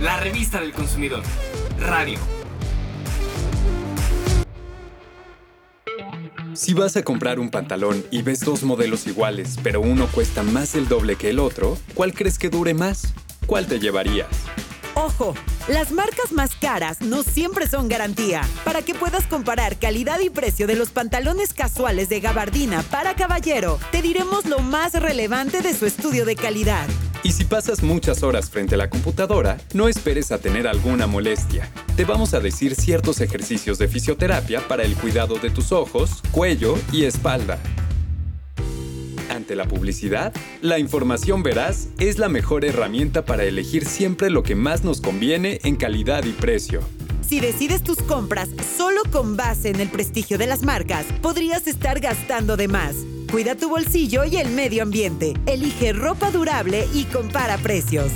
la revista del consumidor. Radio. Si vas a comprar un pantalón y ves dos modelos iguales, pero uno cuesta más del doble que el otro, ¿cuál crees que dure más? ¿Cuál te llevarías? Ojo, las marcas más caras no siempre son garantía. Para que puedas comparar calidad y precio de los pantalones casuales de gabardina para caballero, te diremos lo más relevante de su estudio de calidad. Y si pasas muchas horas frente a la computadora, no esperes a tener alguna molestia. Te vamos a decir ciertos ejercicios de fisioterapia para el cuidado de tus ojos, cuello y espalda. Ante la publicidad, la información veraz es la mejor herramienta para elegir siempre lo que más nos conviene en calidad y precio. Si decides tus compras solo con base en el prestigio de las marcas, podrías estar gastando de más. Cuida tu bolsillo y el medio ambiente. Elige ropa durable y compara precios.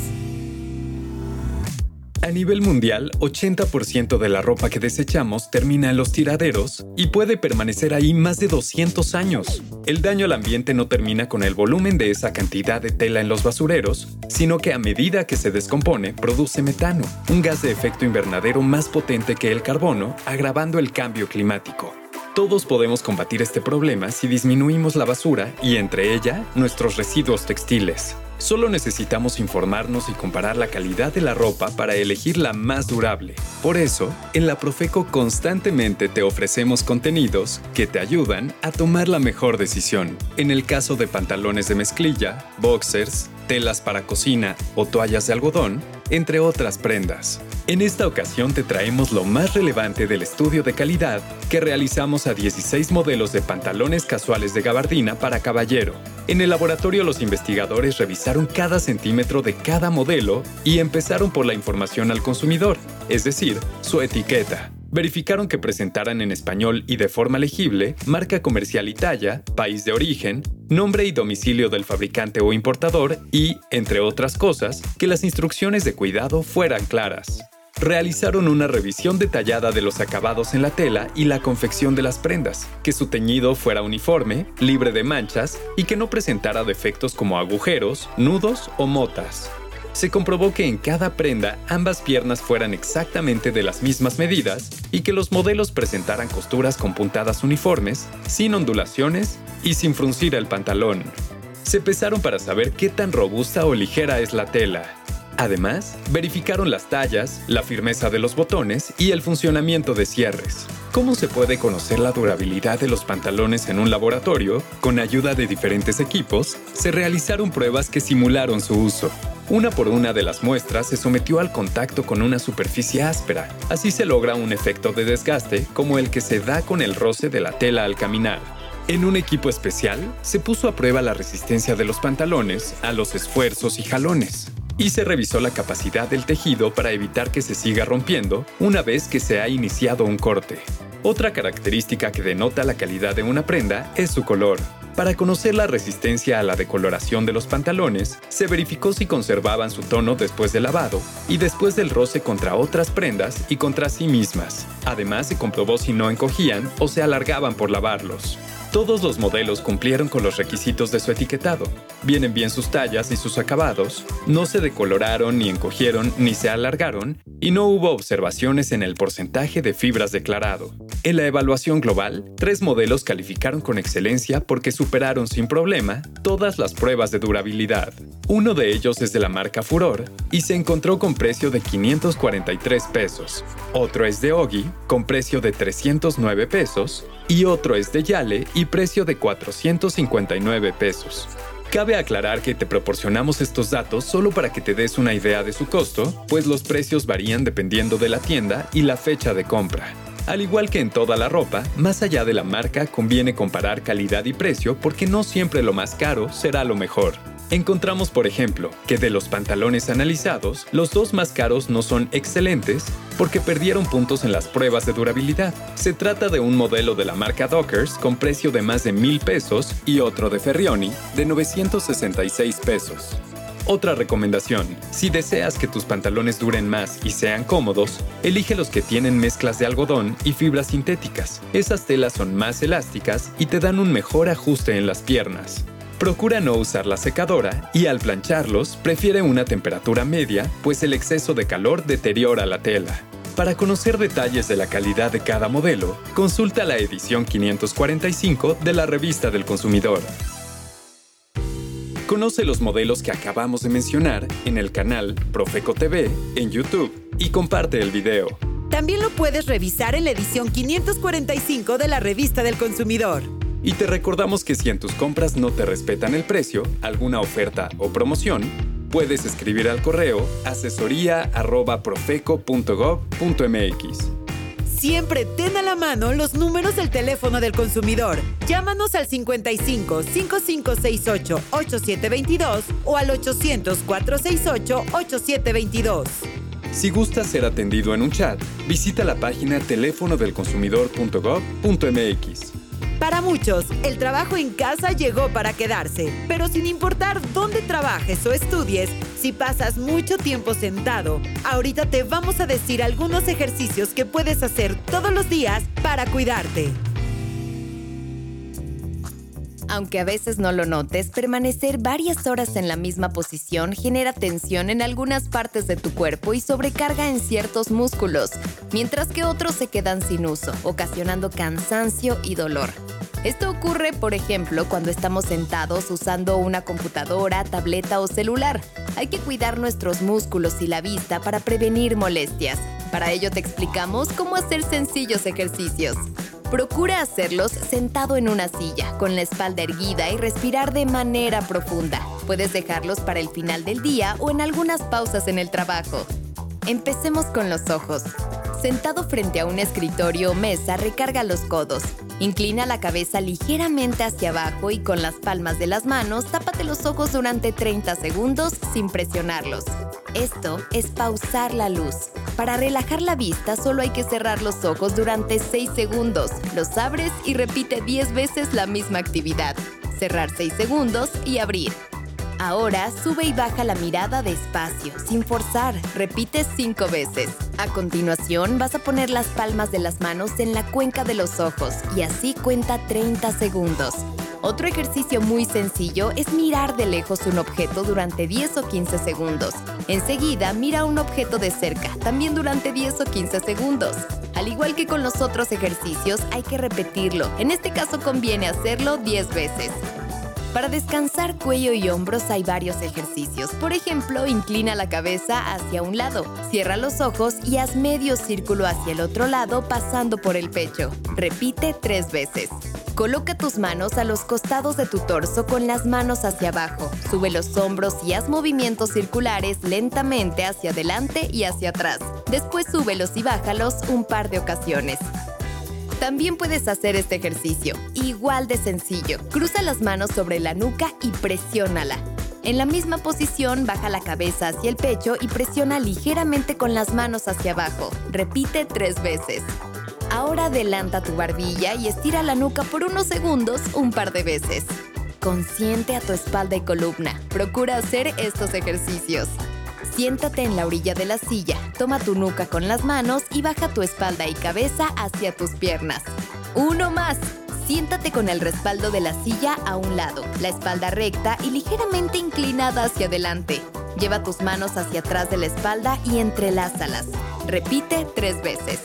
A nivel mundial, 80% de la ropa que desechamos termina en los tiraderos y puede permanecer ahí más de 200 años. El daño al ambiente no termina con el volumen de esa cantidad de tela en los basureros, sino que a medida que se descompone produce metano, un gas de efecto invernadero más potente que el carbono, agravando el cambio climático. Todos podemos combatir este problema si disminuimos la basura y entre ella nuestros residuos textiles. Solo necesitamos informarnos y comparar la calidad de la ropa para elegir la más durable. Por eso, en la Profeco constantemente te ofrecemos contenidos que te ayudan a tomar la mejor decisión. En el caso de pantalones de mezclilla, boxers, telas para cocina o toallas de algodón, entre otras prendas. En esta ocasión te traemos lo más relevante del estudio de calidad que realizamos a 16 modelos de pantalones casuales de gabardina para caballero. En el laboratorio los investigadores revisaron cada centímetro de cada modelo y empezaron por la información al consumidor, es decir, su etiqueta. Verificaron que presentaran en español y de forma legible marca comercial y talla, país de origen, nombre y domicilio del fabricante o importador y, entre otras cosas, que las instrucciones de cuidado fueran claras realizaron una revisión detallada de los acabados en la tela y la confección de las prendas, que su teñido fuera uniforme, libre de manchas y que no presentara defectos como agujeros, nudos o motas. Se comprobó que en cada prenda ambas piernas fueran exactamente de las mismas medidas y que los modelos presentaran costuras con puntadas uniformes, sin ondulaciones y sin fruncir el pantalón. Se pesaron para saber qué tan robusta o ligera es la tela Además, verificaron las tallas, la firmeza de los botones y el funcionamiento de cierres. ¿Cómo se puede conocer la durabilidad de los pantalones en un laboratorio? Con ayuda de diferentes equipos, se realizaron pruebas que simularon su uso. Una por una de las muestras se sometió al contacto con una superficie áspera. Así se logra un efecto de desgaste como el que se da con el roce de la tela al caminar. En un equipo especial, se puso a prueba la resistencia de los pantalones a los esfuerzos y jalones y se revisó la capacidad del tejido para evitar que se siga rompiendo una vez que se ha iniciado un corte. Otra característica que denota la calidad de una prenda es su color. Para conocer la resistencia a la decoloración de los pantalones, se verificó si conservaban su tono después del lavado y después del roce contra otras prendas y contra sí mismas. Además, se comprobó si no encogían o se alargaban por lavarlos. Todos los modelos cumplieron con los requisitos de su etiquetado. Vienen bien sus tallas y sus acabados, no se decoloraron ni encogieron ni se alargaron y no hubo observaciones en el porcentaje de fibras declarado. En la evaluación global, tres modelos calificaron con excelencia porque superaron sin problema todas las pruebas de durabilidad. Uno de ellos es de la marca Furor y se encontró con precio de 543 pesos. Otro es de Ogi con precio de 309 pesos y otro es de Yale y precio de 459 pesos. Cabe aclarar que te proporcionamos estos datos solo para que te des una idea de su costo, pues los precios varían dependiendo de la tienda y la fecha de compra. Al igual que en toda la ropa, más allá de la marca conviene comparar calidad y precio porque no siempre lo más caro será lo mejor. Encontramos, por ejemplo, que de los pantalones analizados, los dos más caros no son excelentes porque perdieron puntos en las pruebas de durabilidad. Se trata de un modelo de la marca Dockers con precio de más de mil pesos y otro de Ferrioni de 966 pesos. Otra recomendación, si deseas que tus pantalones duren más y sean cómodos, elige los que tienen mezclas de algodón y fibras sintéticas. Esas telas son más elásticas y te dan un mejor ajuste en las piernas. Procura no usar la secadora y al plancharlos prefiere una temperatura media, pues el exceso de calor deteriora la tela. Para conocer detalles de la calidad de cada modelo, consulta la edición 545 de la revista del consumidor. Conoce los modelos que acabamos de mencionar en el canal Profeco TV en YouTube y comparte el video. También lo puedes revisar en la edición 545 de la revista del consumidor. Y te recordamos que si en tus compras no te respetan el precio, alguna oferta o promoción, puedes escribir al correo asesoría@profeco.gov.mx. Siempre ten a la mano los números del teléfono del consumidor. Llámanos al 55 5568 8722 o al 800 468 8722. Si gustas ser atendido en un chat, visita la página teléfonodelconsumidor.gov.mx. Para muchos, el trabajo en casa llegó para quedarse, pero sin importar dónde trabajes o estudies, si pasas mucho tiempo sentado, ahorita te vamos a decir algunos ejercicios que puedes hacer todos los días para cuidarte. Aunque a veces no lo notes, permanecer varias horas en la misma posición genera tensión en algunas partes de tu cuerpo y sobrecarga en ciertos músculos, mientras que otros se quedan sin uso, ocasionando cansancio y dolor. Esto ocurre, por ejemplo, cuando estamos sentados usando una computadora, tableta o celular. Hay que cuidar nuestros músculos y la vista para prevenir molestias. Para ello te explicamos cómo hacer sencillos ejercicios. Procura hacerlos sentado en una silla, con la espalda erguida y respirar de manera profunda. Puedes dejarlos para el final del día o en algunas pausas en el trabajo. Empecemos con los ojos. Sentado frente a un escritorio o mesa, recarga los codos. Inclina la cabeza ligeramente hacia abajo y con las palmas de las manos tápate los ojos durante 30 segundos sin presionarlos. Esto es pausar la luz. Para relajar la vista solo hay que cerrar los ojos durante 6 segundos. Los abres y repite 10 veces la misma actividad. Cerrar 6 segundos y abrir. Ahora sube y baja la mirada despacio, sin forzar. Repite cinco veces. A continuación vas a poner las palmas de las manos en la cuenca de los ojos y así cuenta 30 segundos. Otro ejercicio muy sencillo es mirar de lejos un objeto durante 10 o 15 segundos. Enseguida mira un objeto de cerca, también durante 10 o 15 segundos. Al igual que con los otros ejercicios, hay que repetirlo. En este caso conviene hacerlo 10 veces. Para descansar cuello y hombros hay varios ejercicios. Por ejemplo, inclina la cabeza hacia un lado, cierra los ojos y haz medio círculo hacia el otro lado pasando por el pecho. Repite tres veces. Coloca tus manos a los costados de tu torso con las manos hacia abajo. Sube los hombros y haz movimientos circulares lentamente hacia adelante y hacia atrás. Después súbelos y bájalos un par de ocasiones. También puedes hacer este ejercicio, igual de sencillo. Cruza las manos sobre la nuca y presiónala. En la misma posición, baja la cabeza hacia el pecho y presiona ligeramente con las manos hacia abajo. Repite tres veces. Ahora adelanta tu barbilla y estira la nuca por unos segundos un par de veces. Consciente a tu espalda y columna. Procura hacer estos ejercicios. Siéntate en la orilla de la silla, toma tu nuca con las manos y baja tu espalda y cabeza hacia tus piernas. Uno más. Siéntate con el respaldo de la silla a un lado, la espalda recta y ligeramente inclinada hacia adelante. Lleva tus manos hacia atrás de la espalda y entrelázalas. Repite tres veces.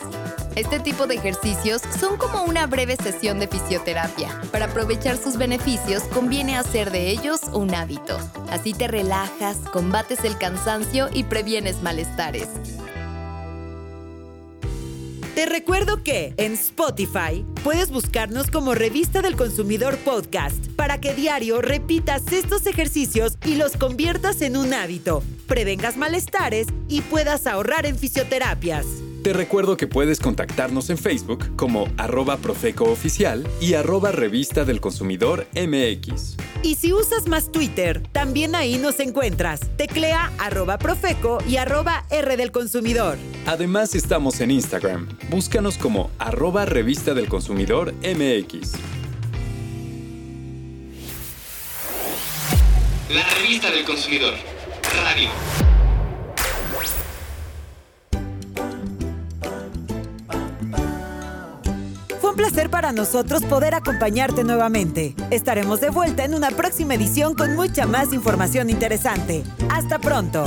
Este tipo de ejercicios son como una breve sesión de fisioterapia. Para aprovechar sus beneficios, conviene hacer de ellos un hábito. Así te relajas, combates el cansancio y previenes malestares. Te recuerdo que en Spotify puedes buscarnos como Revista del Consumidor Podcast para que diario repitas estos ejercicios y los conviertas en un hábito, prevengas malestares y puedas ahorrar en fisioterapias. Te recuerdo que puedes contactarnos en Facebook como arroba Profeco Oficial y arroba Revista del Consumidor MX. Y si usas más Twitter, también ahí nos encuentras. Teclea arroba Profeco y arroba R del Consumidor. Además estamos en Instagram. Búscanos como arroba Revista del Consumidor MX. La revista del consumidor. Radio. Para nosotros poder acompañarte nuevamente. Estaremos de vuelta en una próxima edición con mucha más información interesante. Hasta pronto.